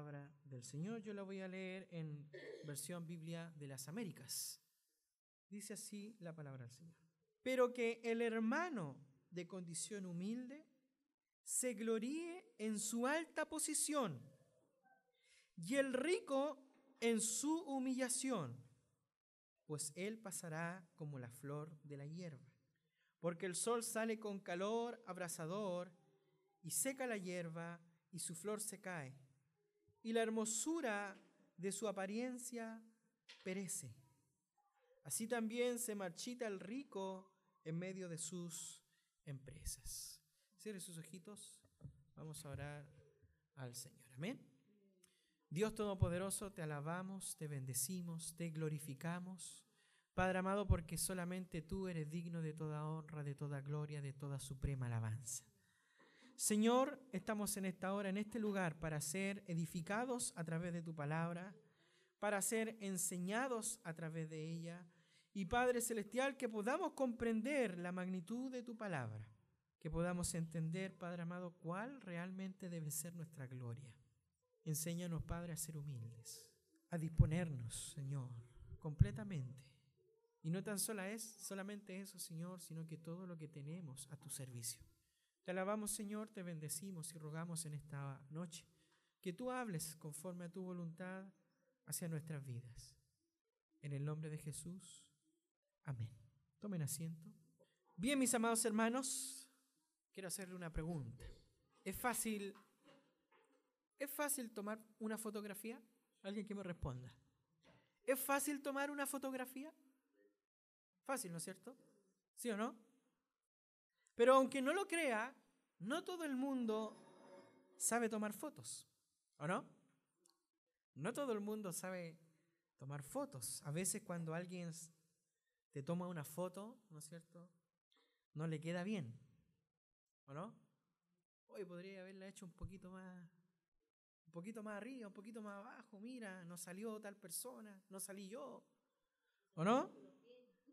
la palabra del Señor. Yo la voy a leer en versión Biblia de las Américas. Dice así la palabra del Señor. Pero que el hermano de condición humilde se gloríe en su alta posición y el rico en su humillación, pues él pasará como la flor de la hierba, porque el sol sale con calor abrasador y seca la hierba y su flor se cae, y la hermosura de su apariencia perece. Así también se marchita el rico en medio de sus empresas. Cierre sus ojitos, vamos a orar al Señor. Amén. Dios Todopoderoso, te alabamos, te bendecimos, te glorificamos. Padre amado, porque solamente tú eres digno de toda honra, de toda gloria, de toda suprema alabanza. Señor, estamos en esta hora, en este lugar, para ser edificados a través de tu palabra, para ser enseñados a través de ella. Y Padre Celestial, que podamos comprender la magnitud de tu palabra, que podamos entender, Padre amado, cuál realmente debe ser nuestra gloria. Enséñanos, Padre, a ser humildes, a disponernos, Señor, completamente. Y no tan solo es solamente eso, Señor, sino que todo lo que tenemos a tu servicio. Te alabamos, Señor, te bendecimos y rogamos en esta noche que tú hables conforme a tu voluntad hacia nuestras vidas. En el nombre de Jesús. Amén. Tomen asiento. Bien, mis amados hermanos, quiero hacerle una pregunta. ¿Es fácil ¿Es fácil tomar una fotografía? Alguien que me responda. ¿Es fácil tomar una fotografía? Fácil, ¿no es cierto? ¿Sí o no? Pero aunque no lo crea, no todo el mundo sabe tomar fotos, ¿o no? No todo el mundo sabe tomar fotos. A veces cuando alguien te toma una foto, ¿no es cierto? No le queda bien, ¿o no? Hoy podría haberla hecho un poquito más un poquito más arriba, un poquito más abajo, mira, no salió tal persona, no salí yo. ¿O no?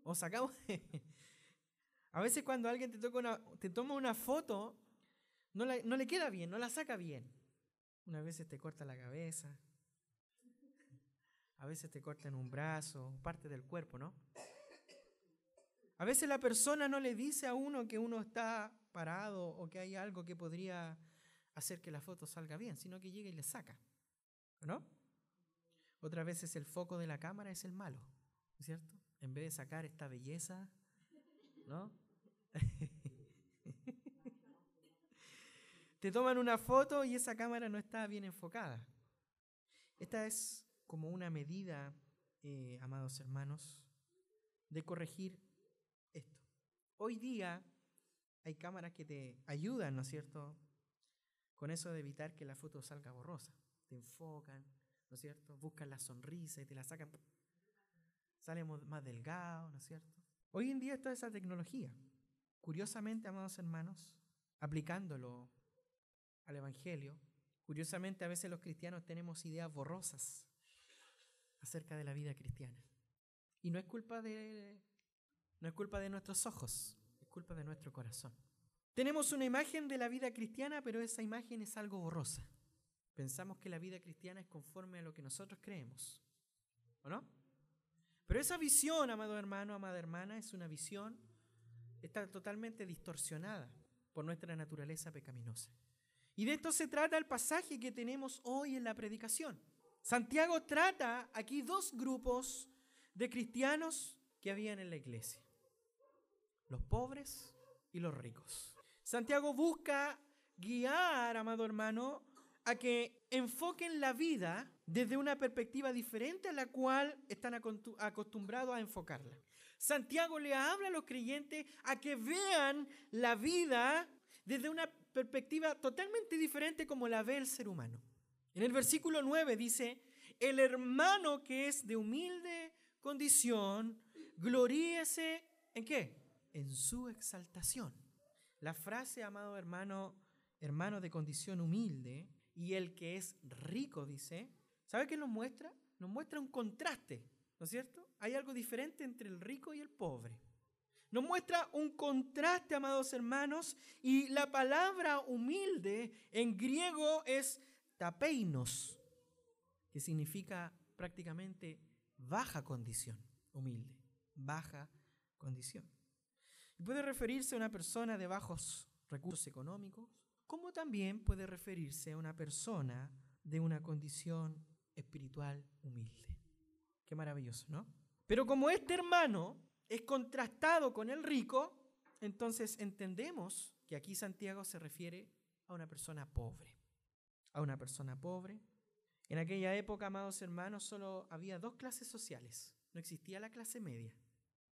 O sacamos... A veces cuando alguien te, una, te toma una foto, no, no le queda bien, no la saca bien. Una veces te corta la cabeza, a veces te cortan un brazo, parte del cuerpo, ¿no? A veces la persona no le dice a uno que uno está parado o que hay algo que podría hacer que la foto salga bien, sino que llega y le saca. ¿No? Otras veces el foco de la cámara es el malo, ¿cierto? En vez de sacar esta belleza, ¿no? Te toman una foto y esa cámara no está bien enfocada. Esta es como una medida, eh, amados hermanos, de corregir esto. Hoy día hay cámaras que te ayudan, ¿no es cierto?, con eso de evitar que la foto salga borrosa. Te enfocan, ¿no es cierto? Buscan la sonrisa y te la sacan. Sale más delgado, ¿no es cierto? Hoy en día está esa tecnología. Curiosamente, amados hermanos, aplicándolo al Evangelio, curiosamente a veces los cristianos tenemos ideas borrosas acerca de la vida cristiana. Y no es culpa de no es culpa de nuestros ojos, es culpa de nuestro corazón. Tenemos una imagen de la vida cristiana, pero esa imagen es algo borrosa. Pensamos que la vida cristiana es conforme a lo que nosotros creemos. ¿O no? Pero esa visión, amado hermano, amada hermana, es una visión, está totalmente distorsionada por nuestra naturaleza pecaminosa. Y de esto se trata el pasaje que tenemos hoy en la predicación. Santiago trata aquí dos grupos de cristianos que habían en la iglesia. Los pobres y los ricos. Santiago busca guiar, amado hermano, a que enfoquen la vida desde una perspectiva diferente a la cual están acostumbrados a enfocarla. Santiago le habla a los creyentes a que vean la vida desde una perspectiva totalmente diferente como la ve el ser humano. En el versículo 9 dice, el hermano que es de humilde condición, gloríese en qué? En su exaltación. La frase, amado hermano, hermano de condición humilde, y el que es rico, dice, ¿sabe qué nos muestra? Nos muestra un contraste, ¿no es cierto? Hay algo diferente entre el rico y el pobre. Nos muestra un contraste, amados hermanos, y la palabra humilde en griego es tapeinos, que significa prácticamente baja condición, humilde, baja condición. Y puede referirse a una persona de bajos recursos económicos, como también puede referirse a una persona de una condición espiritual humilde. Qué maravilloso, ¿no? Pero como este hermano es contrastado con el rico, entonces entendemos que aquí Santiago se refiere a una persona pobre. A una persona pobre. En aquella época, amados hermanos, solo había dos clases sociales. No existía la clase media.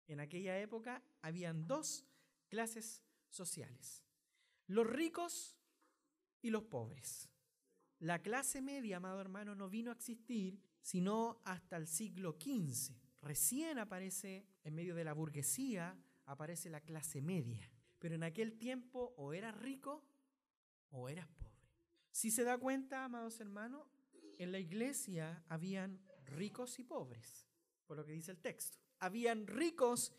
En aquella época habían dos clases sociales. Los ricos y los pobres. La clase media, amado hermano, no vino a existir sino hasta el siglo XV. Recién aparece, en medio de la burguesía, aparece la clase media. Pero en aquel tiempo o eras rico o eras pobre. Si se da cuenta, amados hermanos, en la iglesia habían ricos y pobres, por lo que dice el texto. Habían ricos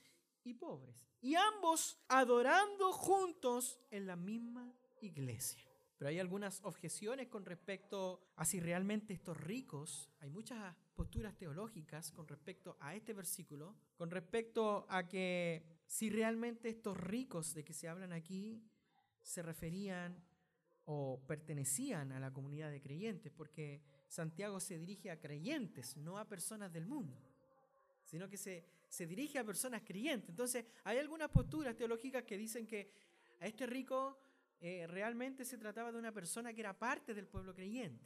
y pobres. Y ambos adorando juntos en la misma iglesia. Pero hay algunas objeciones con respecto a si realmente estos ricos, hay muchas posturas teológicas con respecto a este versículo, con respecto a que si realmente estos ricos de que se hablan aquí se referían o pertenecían a la comunidad de creyentes, porque Santiago se dirige a creyentes, no a personas del mundo, sino que se, se dirige a personas creyentes. Entonces, hay algunas posturas teológicas que dicen que a este rico eh, realmente se trataba de una persona que era parte del pueblo creyente,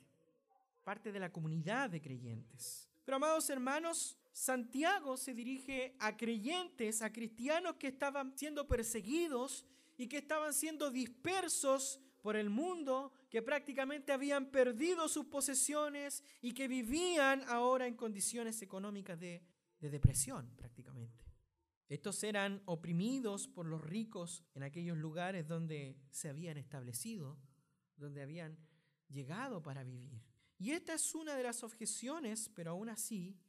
parte de la comunidad de creyentes. Pero amados hermanos, Santiago se dirige a creyentes, a cristianos que estaban siendo perseguidos y que estaban siendo dispersos por el mundo, que prácticamente habían perdido sus posesiones y que vivían ahora en condiciones económicas de, de depresión prácticamente. Estos eran oprimidos por los ricos en aquellos lugares donde se habían establecido, donde habían llegado para vivir. Y esta es una de las objeciones, pero aún así,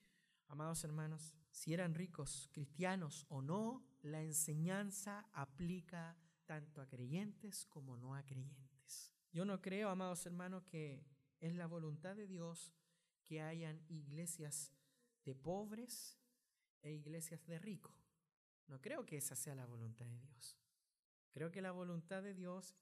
amados hermanos, si eran ricos cristianos o no, la enseñanza aplica tanto a creyentes como no a creyentes. Yo no creo, amados hermanos, que es la voluntad de Dios que hayan iglesias de pobres e iglesias de ricos. No creo que esa sea la voluntad de Dios. Creo que la voluntad de Dios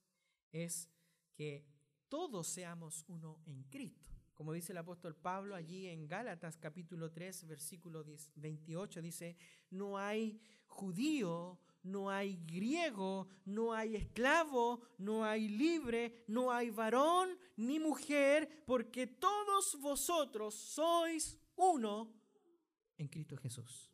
es que todos seamos uno en Cristo. Como dice el apóstol Pablo allí en Gálatas capítulo 3, versículo 28, dice, no hay judío, no hay griego, no hay esclavo, no hay libre, no hay varón ni mujer, porque todos vosotros sois uno en Cristo Jesús.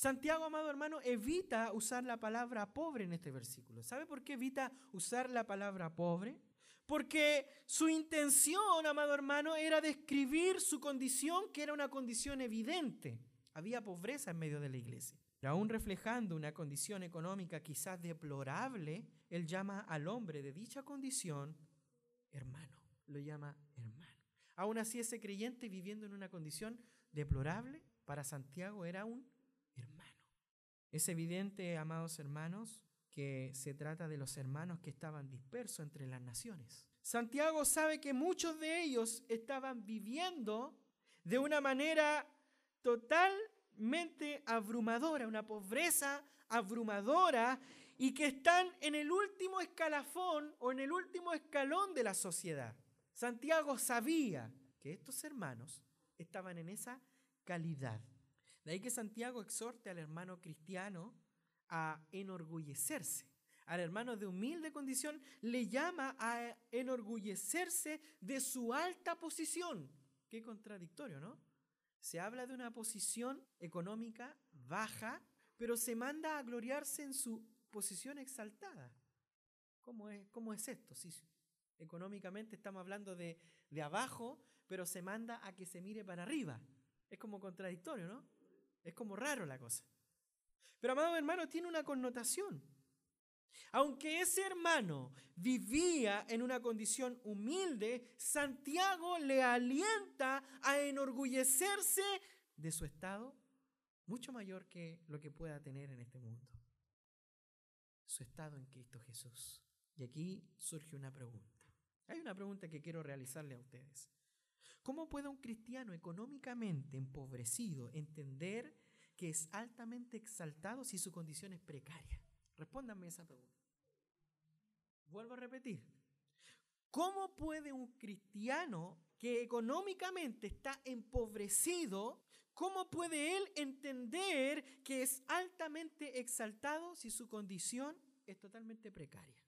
Santiago, amado hermano, evita usar la palabra pobre en este versículo. ¿Sabe por qué evita usar la palabra pobre? Porque su intención, amado hermano, era describir su condición, que era una condición evidente. Había pobreza en medio de la iglesia. Y aún reflejando una condición económica quizás deplorable, él llama al hombre de dicha condición hermano. Lo llama hermano. Aún así, ese creyente viviendo en una condición deplorable, para Santiago era un es evidente, amados hermanos, que se trata de los hermanos que estaban dispersos entre las naciones. Santiago sabe que muchos de ellos estaban viviendo de una manera totalmente abrumadora, una pobreza abrumadora y que están en el último escalafón o en el último escalón de la sociedad. Santiago sabía que estos hermanos estaban en esa calidad. De ahí que Santiago exhorte al hermano cristiano a enorgullecerse. Al hermano de humilde condición le llama a enorgullecerse de su alta posición. Qué contradictorio, ¿no? Se habla de una posición económica baja, pero se manda a gloriarse en su posición exaltada. ¿Cómo es, cómo es esto? Sí, económicamente estamos hablando de, de abajo, pero se manda a que se mire para arriba. Es como contradictorio, ¿no? Es como raro la cosa. Pero amado hermano, tiene una connotación. Aunque ese hermano vivía en una condición humilde, Santiago le alienta a enorgullecerse de su estado mucho mayor que lo que pueda tener en este mundo. Su estado en Cristo Jesús. Y aquí surge una pregunta. Hay una pregunta que quiero realizarle a ustedes. ¿Cómo puede un cristiano económicamente empobrecido entender que es altamente exaltado si su condición es precaria? Respóndanme esa pregunta. Vuelvo a repetir. ¿Cómo puede un cristiano que económicamente está empobrecido, cómo puede él entender que es altamente exaltado si su condición es totalmente precaria?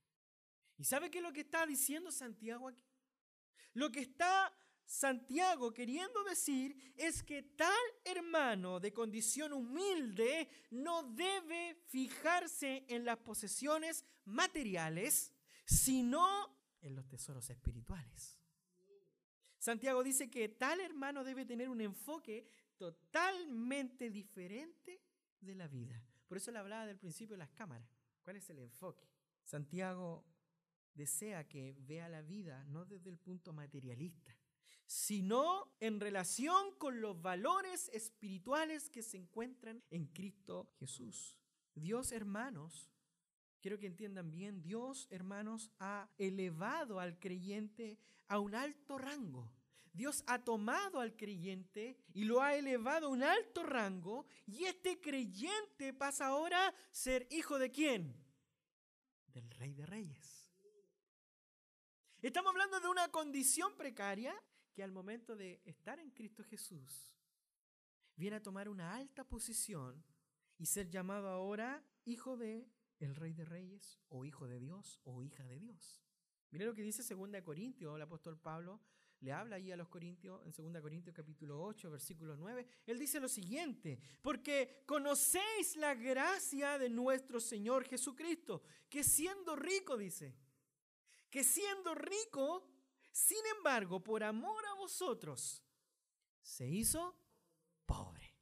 ¿Y sabe qué es lo que está diciendo Santiago aquí? Lo que está Santiago queriendo decir es que tal hermano de condición humilde no debe fijarse en las posesiones materiales, sino en los tesoros espirituales. Santiago dice que tal hermano debe tener un enfoque totalmente diferente de la vida. Por eso le hablaba del principio de las cámaras. ¿Cuál es el enfoque? Santiago desea que vea la vida no desde el punto materialista, sino en relación con los valores espirituales que se encuentran en Cristo Jesús. Dios, hermanos, quiero que entiendan bien, Dios, hermanos, ha elevado al creyente a un alto rango. Dios ha tomado al creyente y lo ha elevado a un alto rango y este creyente pasa ahora a ser hijo de quién? Del rey de reyes. Estamos hablando de una condición precaria que al momento de estar en Cristo Jesús, viene a tomar una alta posición y ser llamado ahora hijo de el Rey de Reyes, o hijo de Dios, o hija de Dios. Mire lo que dice 2 Corintios, el apóstol Pablo le habla ahí a los Corintios, en 2 Corintios capítulo 8, versículo 9. Él dice lo siguiente, porque conocéis la gracia de nuestro Señor Jesucristo, que siendo rico, dice, que siendo rico, sin embargo, por amor a vosotros, se hizo pobre.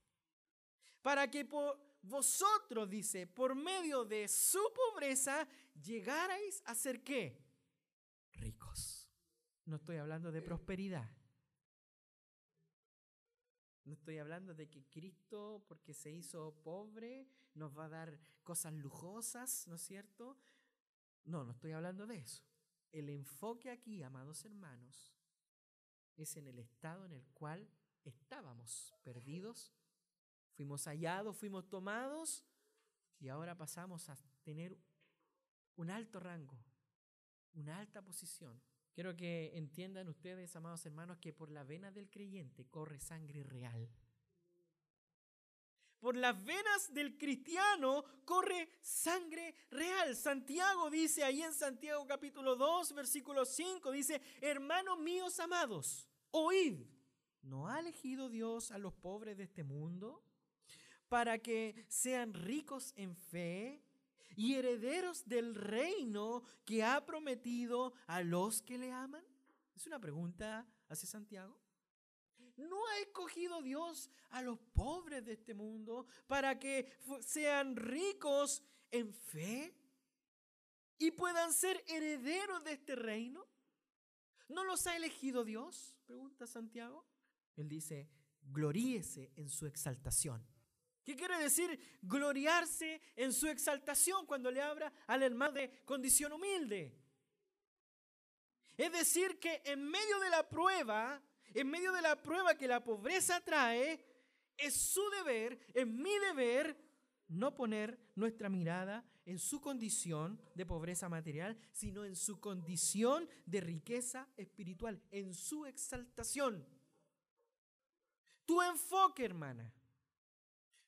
Para que por vosotros, dice, por medio de su pobreza, llegarais a ser qué? Ricos. No estoy hablando de prosperidad. No estoy hablando de que Cristo, porque se hizo pobre, nos va a dar cosas lujosas, ¿no es cierto? No, no estoy hablando de eso. El enfoque aquí, amados hermanos, es en el estado en el cual estábamos perdidos, fuimos hallados, fuimos tomados y ahora pasamos a tener un alto rango, una alta posición. Quiero que entiendan ustedes, amados hermanos, que por la vena del creyente corre sangre real por las venas del cristiano corre sangre real. Santiago dice ahí en Santiago capítulo 2, versículo 5, dice, hermanos míos amados, oíd, ¿no ha elegido Dios a los pobres de este mundo para que sean ricos en fe y herederos del reino que ha prometido a los que le aman? Es una pregunta hace Santiago. ¿No ha escogido Dios a los pobres de este mundo para que sean ricos en fe y puedan ser herederos de este reino? ¿No los ha elegido Dios? Pregunta Santiago. Él dice, gloríese en su exaltación. ¿Qué quiere decir gloriarse en su exaltación cuando le habla al hermano de condición humilde? Es decir, que en medio de la prueba, en medio de la prueba que la pobreza trae, es su deber, es mi deber, no poner nuestra mirada en su condición de pobreza material, sino en su condición de riqueza espiritual, en su exaltación. Tu enfoque, hermana,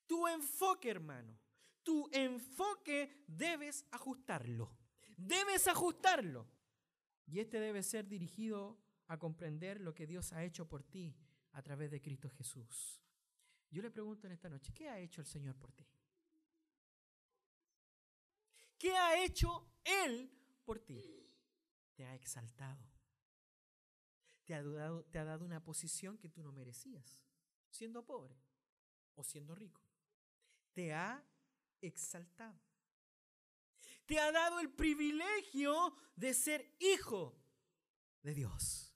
tu enfoque, hermano, tu enfoque debes ajustarlo. Debes ajustarlo. Y este debe ser dirigido a comprender lo que Dios ha hecho por ti a través de Cristo Jesús. Yo le pregunto en esta noche, ¿qué ha hecho el Señor por ti? ¿Qué ha hecho Él por ti? Te ha exaltado. Te ha, dado, te ha dado una posición que tú no merecías, siendo pobre o siendo rico. Te ha exaltado. Te ha dado el privilegio de ser hijo de Dios.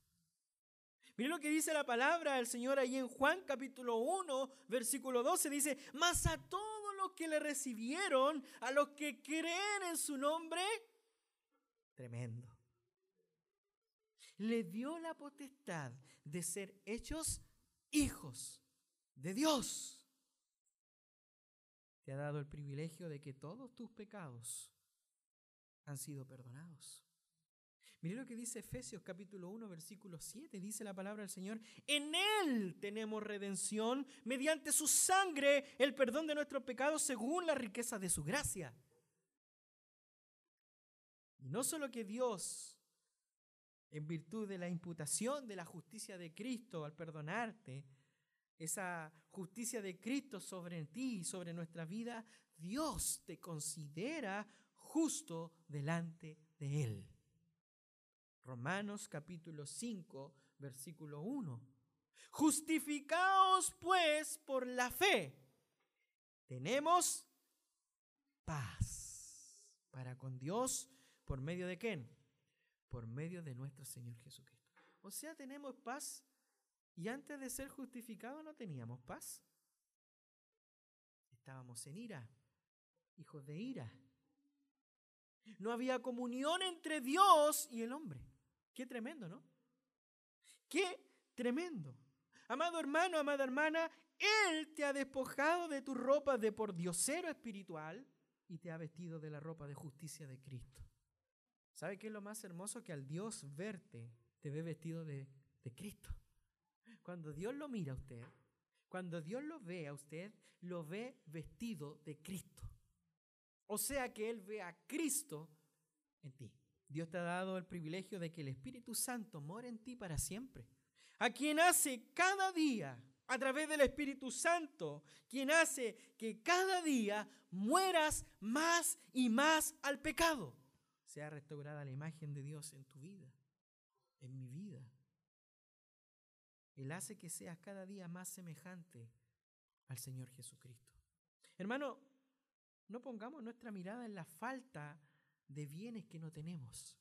Miren lo que dice la palabra del Señor ahí en Juan capítulo 1, versículo 12. Dice, mas a todos los que le recibieron, a los que creen en su nombre, tremendo. le dio la potestad de ser hechos hijos de Dios. Te ha dado el privilegio de que todos tus pecados han sido perdonados. Mire lo que dice Efesios capítulo 1, versículo 7. Dice la palabra del Señor, en Él tenemos redención mediante su sangre, el perdón de nuestros pecados según la riqueza de su gracia. No solo que Dios, en virtud de la imputación de la justicia de Cristo al perdonarte, esa justicia de Cristo sobre ti y sobre nuestra vida, Dios te considera justo delante de Él. Romanos capítulo 5, versículo 1. Justificaos pues por la fe. Tenemos paz para con Dios por medio de quién? Por medio de nuestro Señor Jesucristo. O sea, tenemos paz y antes de ser justificados no teníamos paz. Estábamos en ira, hijos de ira. No había comunión entre Dios y el hombre. Qué tremendo, ¿no? Qué tremendo. Amado hermano, amada hermana, Él te ha despojado de tu ropa de por diosero espiritual y te ha vestido de la ropa de justicia de Cristo. ¿Sabe qué es lo más hermoso? Que al Dios verte, te ve vestido de, de Cristo. Cuando Dios lo mira a usted, cuando Dios lo ve a usted, lo ve vestido de Cristo. O sea que Él ve a Cristo en ti. Dios te ha dado el privilegio de que el Espíritu Santo more en ti para siempre. A quien hace cada día, a través del Espíritu Santo, quien hace que cada día mueras más y más al pecado. Sea restaurada la imagen de Dios en tu vida, en mi vida. Él hace que seas cada día más semejante al Señor Jesucristo. Hermano, no pongamos nuestra mirada en la falta de bienes que no tenemos.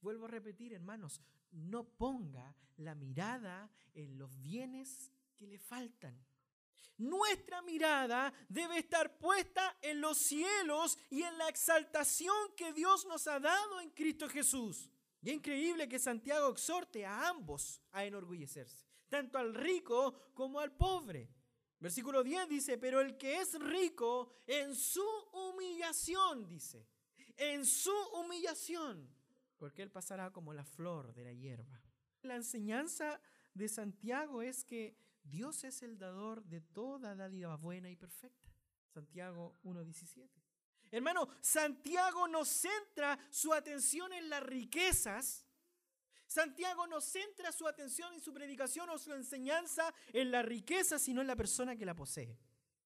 Vuelvo a repetir, hermanos, no ponga la mirada en los bienes que le faltan. Nuestra mirada debe estar puesta en los cielos y en la exaltación que Dios nos ha dado en Cristo Jesús. Y es increíble que Santiago exhorte a ambos a enorgullecerse, tanto al rico como al pobre. Versículo 10 dice, pero el que es rico en su humillación, dice, en su humillación, porque él pasará como la flor de la hierba. La enseñanza de Santiago es que Dios es el dador de toda dádiva buena y perfecta. Santiago 1.17. Hermano, Santiago no centra su atención en las riquezas. Santiago no centra su atención en su predicación o su enseñanza en la riqueza, sino en la persona que la posee.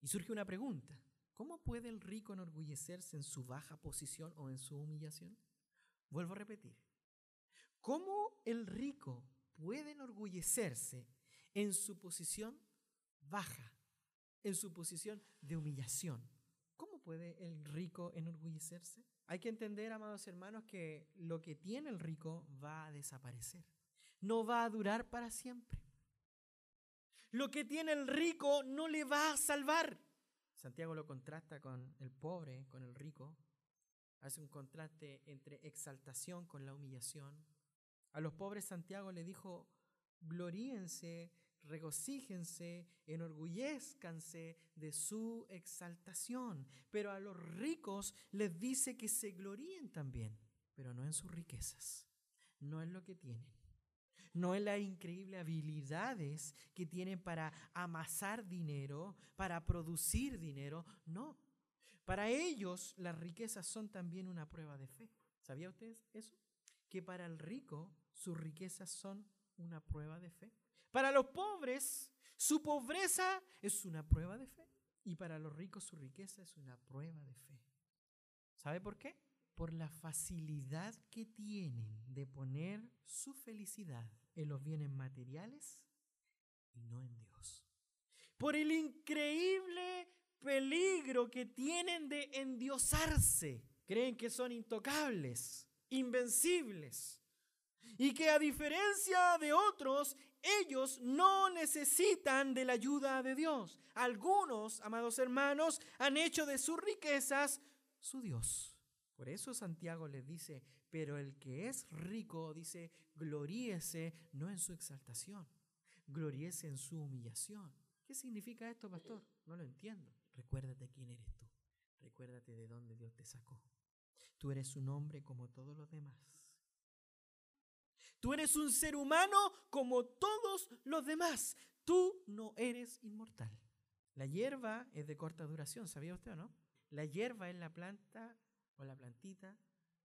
Y surge una pregunta. ¿Cómo puede el rico enorgullecerse en su baja posición o en su humillación? Vuelvo a repetir. ¿Cómo el rico puede enorgullecerse en su posición baja, en su posición de humillación? ¿Cómo puede el rico enorgullecerse? Hay que entender, amados hermanos, que lo que tiene el rico va a desaparecer. No va a durar para siempre. Lo que tiene el rico no le va a salvar. Santiago lo contrasta con el pobre, con el rico. Hace un contraste entre exaltación con la humillación. A los pobres Santiago le dijo, gloríense, regocíjense, enorgullezcanse de su exaltación. Pero a los ricos les dice que se gloríen también, pero no en sus riquezas, no en lo que tienen no en las increíbles habilidades que tienen para amasar dinero, para producir dinero, no. Para ellos las riquezas son también una prueba de fe. ¿Sabía usted eso? Que para el rico sus riquezas son una prueba de fe. Para los pobres su pobreza es una prueba de fe. Y para los ricos su riqueza es una prueba de fe. ¿Sabe por qué? Por la facilidad que tienen de poner su felicidad en los bienes materiales y no en Dios. Por el increíble peligro que tienen de endiosarse. Creen que son intocables, invencibles. Y que a diferencia de otros, ellos no necesitan de la ayuda de Dios. Algunos, amados hermanos, han hecho de sus riquezas su Dios. Por eso Santiago les dice, pero el que es rico, dice, gloríese no en su exaltación, gloríese en su humillación. ¿Qué significa esto, pastor? No lo entiendo. Recuérdate quién eres tú. Recuérdate de dónde Dios te sacó. Tú eres un hombre como todos los demás. Tú eres un ser humano como todos los demás. Tú no eres inmortal. La hierba es de corta duración, ¿sabía usted o no? La hierba es la planta o la plantita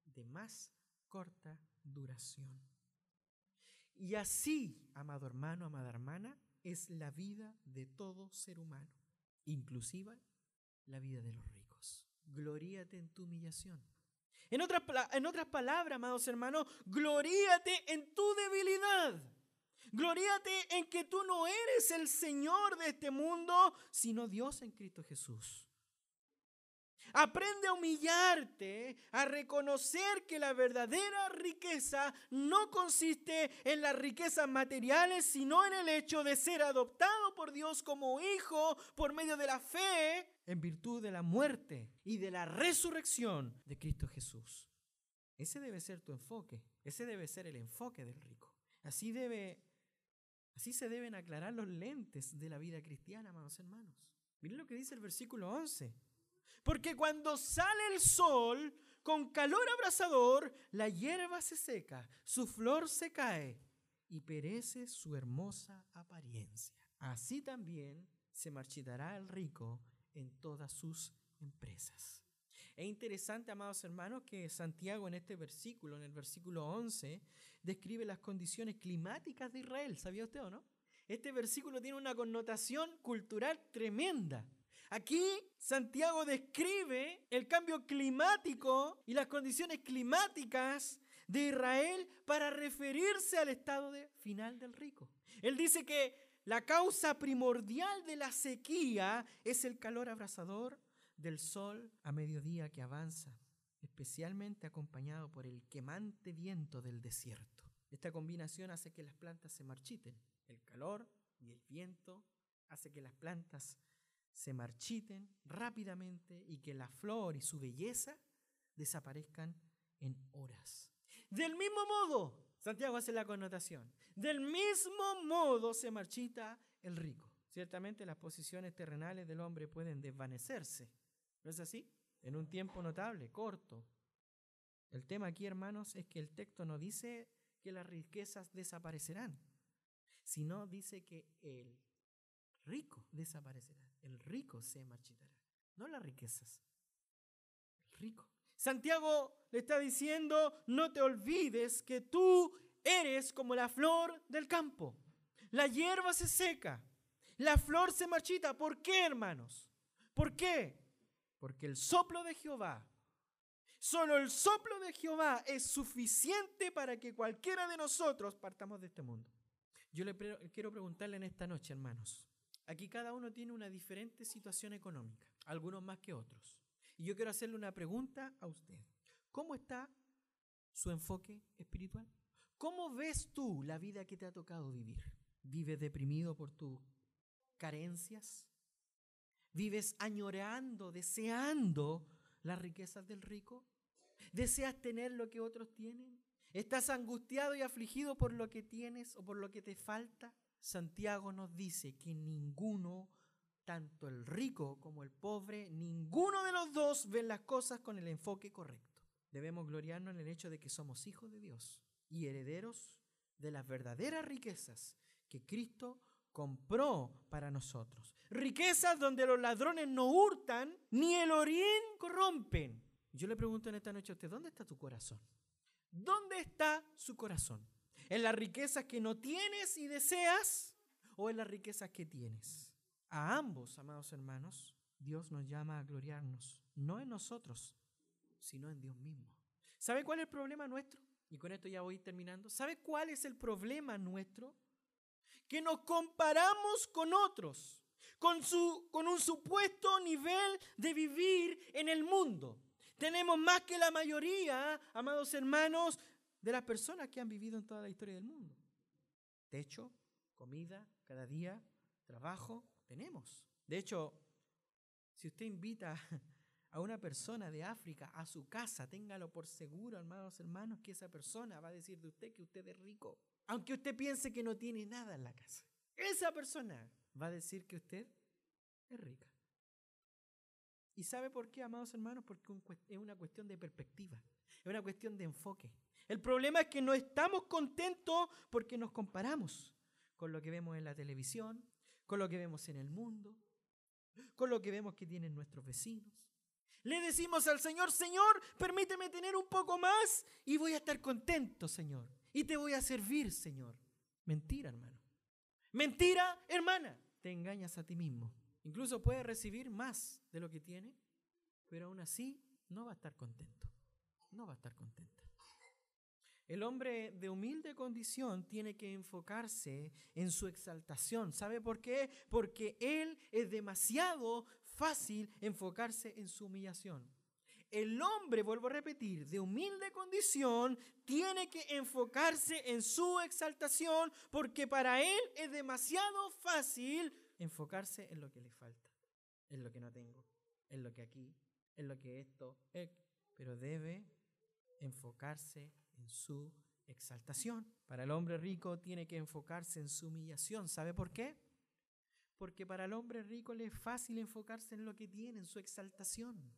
de más corta duración. Y así, amado hermano, amada hermana, es la vida de todo ser humano, inclusiva la vida de los ricos. Gloríate en tu humillación. En otras, en otras palabras, amados hermanos, gloríate en tu debilidad. Gloríate en que tú no eres el Señor de este mundo, sino Dios en Cristo Jesús. Aprende a humillarte, a reconocer que la verdadera riqueza no consiste en las riquezas materiales, sino en el hecho de ser adoptado por Dios como hijo por medio de la fe en virtud de la muerte y de la resurrección de Cristo Jesús. Ese debe ser tu enfoque, ese debe ser el enfoque del rico. Así debe así se deben aclarar los lentes de la vida cristiana, amados hermanos. Miren lo que dice el versículo 11. Porque cuando sale el sol con calor abrasador, la hierba se seca, su flor se cae y perece su hermosa apariencia. Así también se marchitará el rico en todas sus empresas. Es interesante, amados hermanos, que Santiago en este versículo, en el versículo 11, describe las condiciones climáticas de Israel. ¿Sabía usted o no? Este versículo tiene una connotación cultural tremenda. Aquí Santiago describe el cambio climático y las condiciones climáticas de Israel para referirse al estado final del rico. Él dice que la causa primordial de la sequía es el calor abrasador del sol a mediodía que avanza, especialmente acompañado por el quemante viento del desierto. Esta combinación hace que las plantas se marchiten. El calor y el viento hace que las plantas se marchiten rápidamente y que la flor y su belleza desaparezcan en horas. Del mismo modo, Santiago hace la connotación, del mismo modo se marchita el rico. Ciertamente las posiciones terrenales del hombre pueden desvanecerse, ¿no es así? En un tiempo notable, corto. El tema aquí, hermanos, es que el texto no dice que las riquezas desaparecerán, sino dice que el rico desaparecerá, el rico se marchitará, no las riquezas, el rico. Santiago le está diciendo, no te olvides que tú eres como la flor del campo. La hierba se seca, la flor se marchita. ¿Por qué, hermanos? ¿Por qué? Porque el soplo de Jehová, solo el soplo de Jehová es suficiente para que cualquiera de nosotros partamos de este mundo. Yo le quiero preguntarle en esta noche, hermanos, Aquí cada uno tiene una diferente situación económica, algunos más que otros. Y yo quiero hacerle una pregunta a usted. ¿Cómo está su enfoque espiritual? ¿Cómo ves tú la vida que te ha tocado vivir? ¿Vives deprimido por tus carencias? ¿Vives añorando, deseando las riquezas del rico? ¿Deseas tener lo que otros tienen? ¿Estás angustiado y afligido por lo que tienes o por lo que te falta? Santiago nos dice que ninguno, tanto el rico como el pobre, ninguno de los dos ven las cosas con el enfoque correcto. Debemos gloriarnos en el hecho de que somos hijos de Dios y herederos de las verdaderas riquezas que Cristo compró para nosotros. Riquezas donde los ladrones no hurtan ni el orín corrompen. Yo le pregunto en esta noche a usted, ¿dónde está tu corazón? ¿Dónde está su corazón? ¿En las riquezas que no tienes y deseas o en las riquezas que tienes? A ambos, amados hermanos, Dios nos llama a gloriarnos, no en nosotros, sino en Dios mismo. ¿Sabe cuál es el problema nuestro? Y con esto ya voy terminando. ¿Sabe cuál es el problema nuestro? Que nos comparamos con otros, con, su, con un supuesto nivel de vivir en el mundo. Tenemos más que la mayoría, amados hermanos, de las personas que han vivido en toda la historia del mundo. Techo, comida, cada día, trabajo, tenemos. De hecho, si usted invita a una persona de África a su casa, téngalo por seguro, hermanos, hermanos, que esa persona va a decir de usted que usted es rico. Aunque usted piense que no tiene nada en la casa. Esa persona va a decir que usted es rica. ¿Y sabe por qué, amados hermanos? Porque es una cuestión de perspectiva, es una cuestión de enfoque. El problema es que no estamos contentos porque nos comparamos con lo que vemos en la televisión, con lo que vemos en el mundo, con lo que vemos que tienen nuestros vecinos. Le decimos al Señor, Señor, permíteme tener un poco más y voy a estar contento, Señor. Y te voy a servir, Señor. Mentira, hermano. Mentira, hermana. Te engañas a ti mismo. Incluso puedes recibir más de lo que tiene, pero aún así no va a estar contento. No va a estar contenta. El hombre de humilde condición tiene que enfocarse en su exaltación. ¿Sabe por qué? Porque él es demasiado fácil enfocarse en su humillación. El hombre, vuelvo a repetir, de humilde condición, tiene que enfocarse en su exaltación porque para él es demasiado fácil enfocarse en lo que le falta, en lo que no tengo, en lo que aquí, en lo que esto, pero debe enfocarse en su exaltación. Para el hombre rico tiene que enfocarse en su humillación. ¿Sabe por qué? Porque para el hombre rico le es fácil enfocarse en lo que tiene, en su exaltación.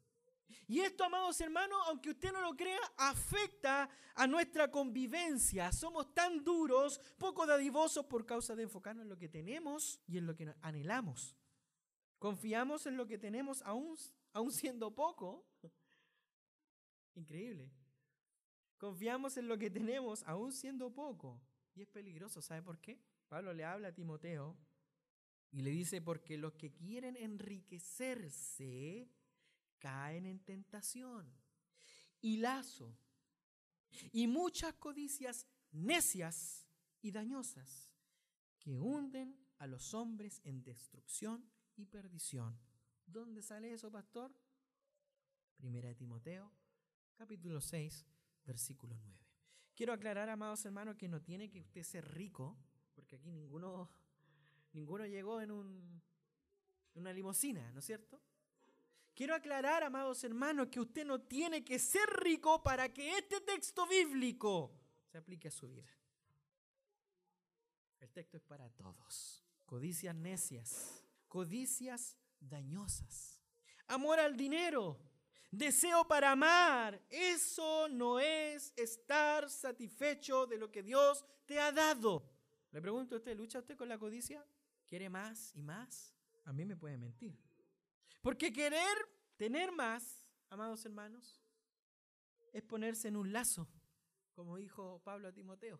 Y esto, amados hermanos, aunque usted no lo crea, afecta a nuestra convivencia. Somos tan duros, poco dadivosos por causa de enfocarnos en lo que tenemos y en lo que anhelamos. Confiamos en lo que tenemos aún, aún siendo poco. Increíble. Confiamos en lo que tenemos aún siendo poco. Y es peligroso, ¿sabe por qué? Pablo le habla a Timoteo y le dice, porque los que quieren enriquecerse caen en tentación y lazo y muchas codicias necias y dañosas que hunden a los hombres en destrucción y perdición. ¿Dónde sale eso, pastor? Primera de Timoteo, capítulo 6, versículo 9. Quiero aclarar, amados hermanos, que no tiene que usted ser rico, porque aquí ninguno Ninguno llegó en, un, una limusina, ¿no es cierto? Quiero aclarar, amados hermanos, que usted no tiene que ser rico para que este texto bíblico se aplique a su vida. El texto es para todos. Codicias necias, codicias dañosas, amor al dinero, deseo para amar. Eso no es estar satisfecho de lo que Dios te ha dado. Le pregunto a usted, ¿lucha usted con la codicia? quiere más y más, a mí me puede mentir. Porque querer tener más, amados hermanos, es ponerse en un lazo, como dijo Pablo a Timoteo.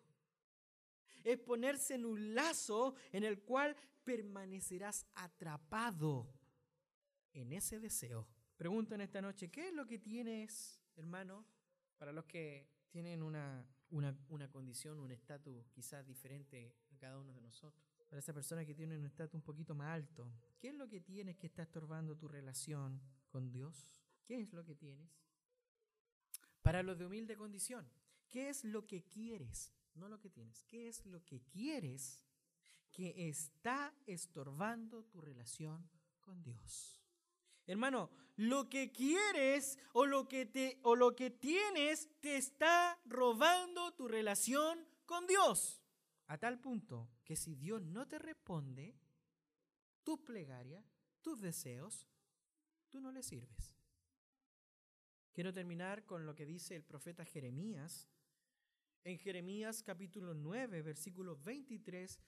Es ponerse en un lazo en el cual permanecerás atrapado en ese deseo. Pregunto en esta noche, ¿qué es lo que tienes, hermano, para los que tienen una, una, una condición, un estatus quizás diferente a cada uno de nosotros? para esa persona que tiene un estatus un poquito más alto, ¿qué es lo que tienes que está estorbando tu relación con Dios? ¿Qué es lo que tienes? Para los de humilde condición, ¿qué es lo que quieres? No lo que tienes, ¿qué es lo que quieres que está estorbando tu relación con Dios? Hermano, lo que quieres o lo que te o lo que tienes te está robando tu relación con Dios. A tal punto que si Dios no te responde tus plegarias, tus deseos, tú no le sirves. Quiero terminar con lo que dice el profeta Jeremías. En Jeremías capítulo 9, versículos 23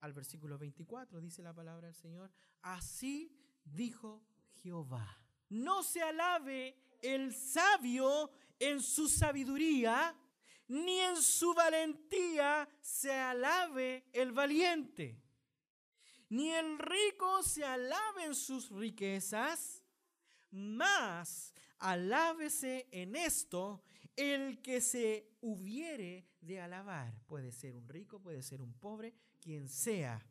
al versículo 24, dice la palabra del Señor, así dijo Jehová. No se alabe el sabio en su sabiduría, ni en su valentía se alabe el valiente, ni el rico se alabe en sus riquezas, mas alábese en esto el que se hubiere de alabar. Puede ser un rico, puede ser un pobre, quien sea.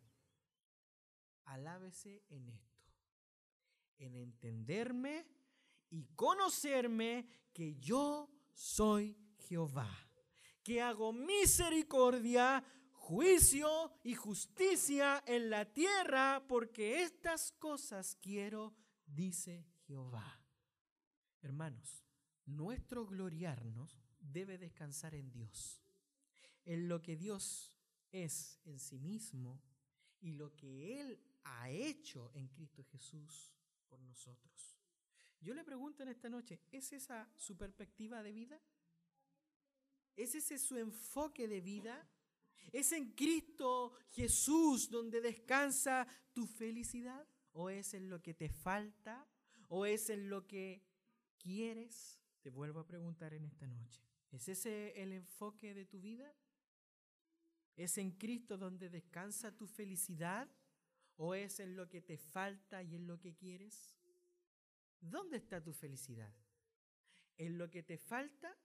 Alábese en esto, en entenderme y conocerme que yo soy Jehová que hago misericordia, juicio y justicia en la tierra, porque estas cosas quiero, dice Jehová. Hermanos, nuestro gloriarnos debe descansar en Dios, en lo que Dios es en sí mismo y lo que Él ha hecho en Cristo Jesús por nosotros. Yo le pregunto en esta noche, ¿es esa su perspectiva de vida? ¿Es ese su enfoque de vida? ¿Es en Cristo Jesús donde descansa tu felicidad? ¿O es en lo que te falta? ¿O es en lo que quieres? Te vuelvo a preguntar en esta noche. ¿Es ese el enfoque de tu vida? ¿Es en Cristo donde descansa tu felicidad? ¿O es en lo que te falta y en lo que quieres? ¿Dónde está tu felicidad? ¿En lo que te falta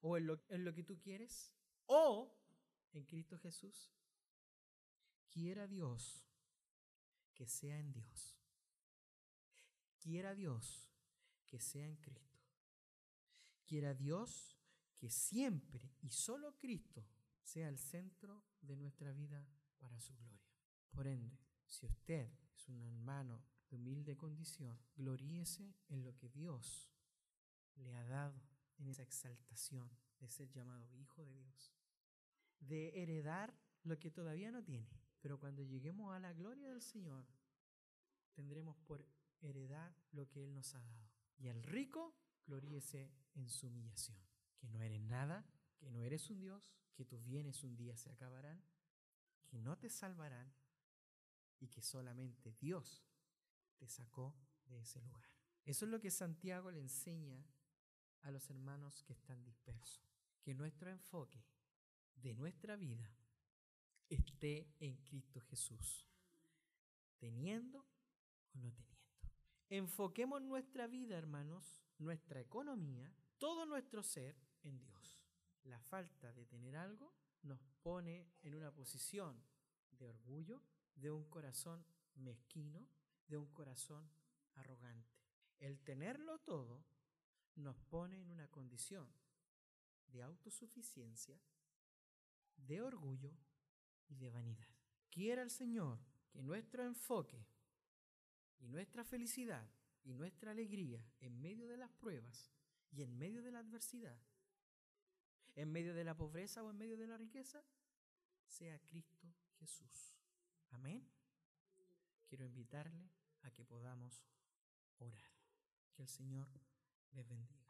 o en lo, que tú quieres? ¿O en Cristo Jesús? Quiera Dios que sea en Dios. Quiera Dios que sea en Cristo. Quiera Dios que siempre y solo Cristo sea el centro de nuestra vida para su gloria. Por ende, si usted es un hermano de humilde condición, gloríese en lo que Dios le ha dado, en esa exaltación de ser llamado hijo de Dios, de heredar lo que todavía no tiene. Pero cuando lleguemos a la gloria del Señor, tendremos por heredar lo que Él nos ha dado. Y el rico gloríese en su humillación, que no eres nada, que no eres un Dios, que tus bienes un día se acabarán, que no te salvarán y que solamente Dios te sacó de ese lugar. Eso es lo que Santiago le enseña a los hermanos que están dispersos, que nuestro enfoque de nuestra vida esté en Cristo Jesús, teniendo o no teniendo. Enfoquemos nuestra vida, hermanos, nuestra economía, todo nuestro ser en Dios. La falta de tener algo nos pone en una posición de orgullo, de un corazón mezquino, de un corazón arrogante. El tenerlo todo nos pone en una condición de autosuficiencia, de orgullo y de vanidad. Quiera el Señor que nuestro enfoque y nuestra felicidad y nuestra alegría en medio de las pruebas y en medio de la adversidad, en medio de la pobreza o en medio de la riqueza, sea Cristo Jesús. Amén. Quiero invitarle a que podamos orar. Que el Señor les bendiga.